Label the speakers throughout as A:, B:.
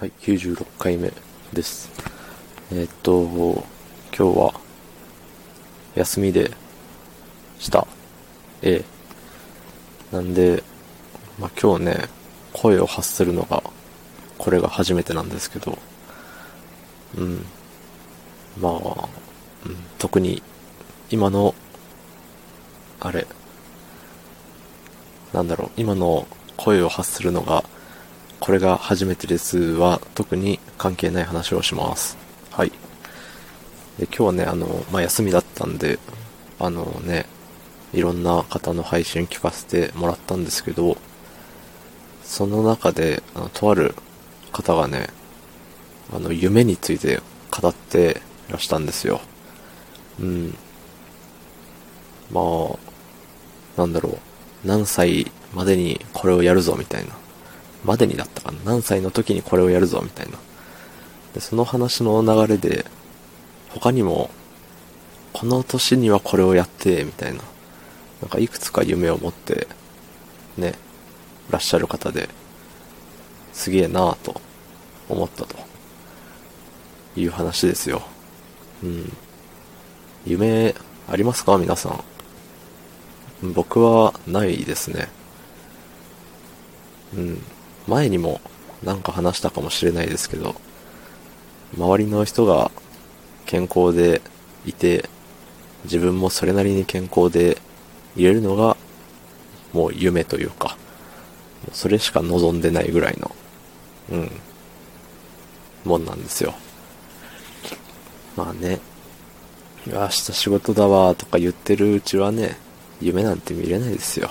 A: はい、96回目です。えーっと、今日は休みでした。ええ。なんで、まあ、今日ね、声を発するのが、これが初めてなんですけど、うん。まあ、うん、特に、今の、あれ、なんだろう、今の声を発するのが、これが初めてですは特に関係ない話をします。はい。で今日はね、あの、まあ、休みだったんで、あのね、いろんな方の配信聞かせてもらったんですけど、その中で、あのとある方がね、あの、夢について語ってらしたんですよ。うん。まあ、なんだろう。何歳までにこれをやるぞみたいな。までにだったかな。何歳の時にこれをやるぞみたいな。で、その話の流れで、他にも、この年にはこれをやって、みたいな。なんかいくつか夢を持って、ね、いらっしゃる方で、すげえなぁと思ったと。いう話ですよ。うん。夢、ありますか？皆さん。僕はないですね。うん。前にもなんか話したかもしれないですけど、周りの人が健康でいて、自分もそれなりに健康でいれるのが、もう夢というか、それしか望んでないぐらいの、うん、もんなんですよ。まあね、明日仕事だわとか言ってるうちはね、夢なんて見れないですよ。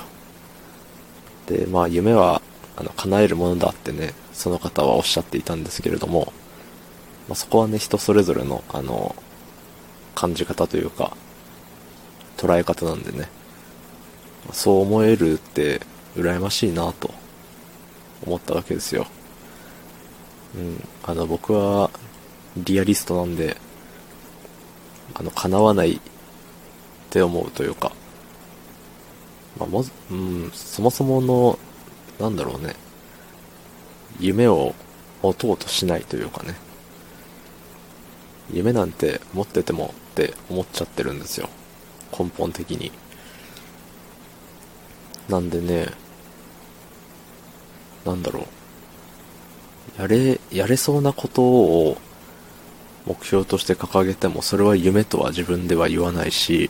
A: で、まあ夢は、あの、叶えるものだってね、その方はおっしゃっていたんですけれども、まあ、そこはね、人それぞれの、あの、感じ方というか、捉え方なんでね、そう思えるって、羨ましいなと、思ったわけですよ。うん、あの、僕は、リアリストなんで、あの、叶わないって思うというか、まあ、も、うん、そもそもの、なんだろうね、夢を持とうとしないというかね、夢なんて持っててもって思っちゃってるんですよ。根本的に。なんでね、なんだろう。やれ、やれそうなことを目標として掲げても、それは夢とは自分では言わないし、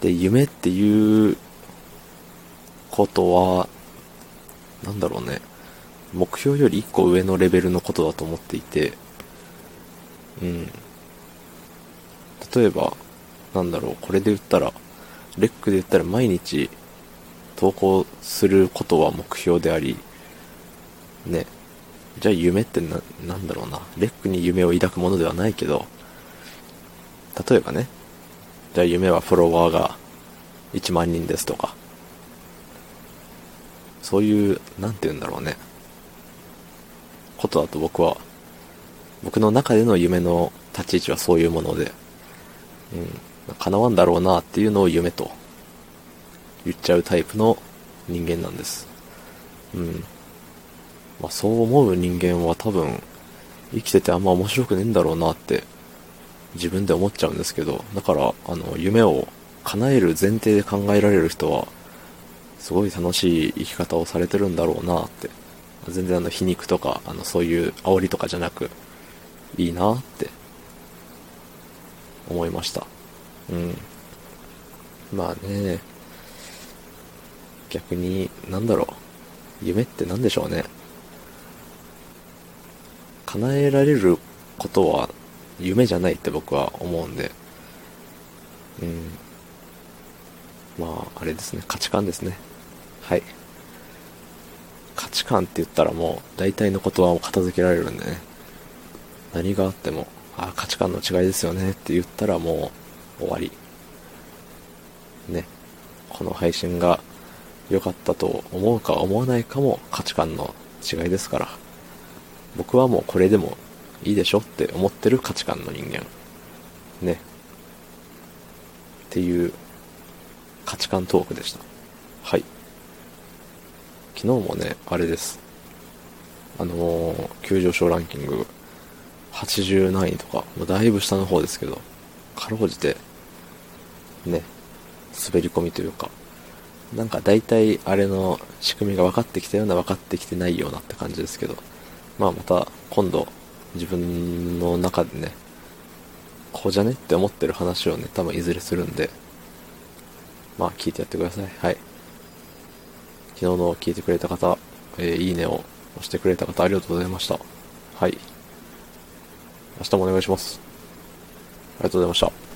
A: で、夢っていうことは、なんだろうね、目標より一個上のレベルのことだと思っていて、うん。例えば、なんだろう、これで言ったら、レックで言ったら毎日投稿することは目標であり、ね、じゃあ夢ってな、なんだろうな、レックに夢を抱くものではないけど、例えばね、じゃあ夢はフォロワーが1万人ですとか、そういう、なんて言うんだろうね、ことだと僕は、僕の中での夢の立ち位置はそういうもので、うん、叶わんだろうなっていうのを夢と言っちゃうタイプの人間なんです。うん。まあそう思う人間は多分生きててあんま面白くねえんだろうなって自分で思っちゃうんですけど、だからあの夢を叶える前提で考えられる人はすごい楽しい生き方をされてるんだろうなって。全然あの皮肉とかあのそういう煽りとかじゃなくいいなって思いました。うん。まあね、逆に、なんだろう。夢って何でしょうね。叶えられることは夢じゃないって僕は思うんで。うん。まあ、あれですね。価値観ですね。はい。価値観って言ったらもう大体のことは片付けられるんでね。何があっても、あ価値観の違いですよねって言ったらもう終わり。ね。この配信が良かったと思うか思わないかも価値観の違いですから。僕はもうこれでもいいでしょって思ってる価値観の人間。ね。っていう価値観トークでした。はい。昨日もね、あれです。あのー急上昇ランキング、80何位とか、もうだいぶ下の方ですけど、かろうじて、ね、滑り込みというか、なんか大体あれの仕組みが分かってきたような分かってきてないようなって感じですけど、まあまた今度自分の中でね、こうじゃねって思ってる話をね、多分いずれするんで、まあ聞いてやってください。はい。昨日の聞いてくれた方、えーいいねを押してくれた方ありがとうございました。はい。明日もお願いします。ありがとうございました。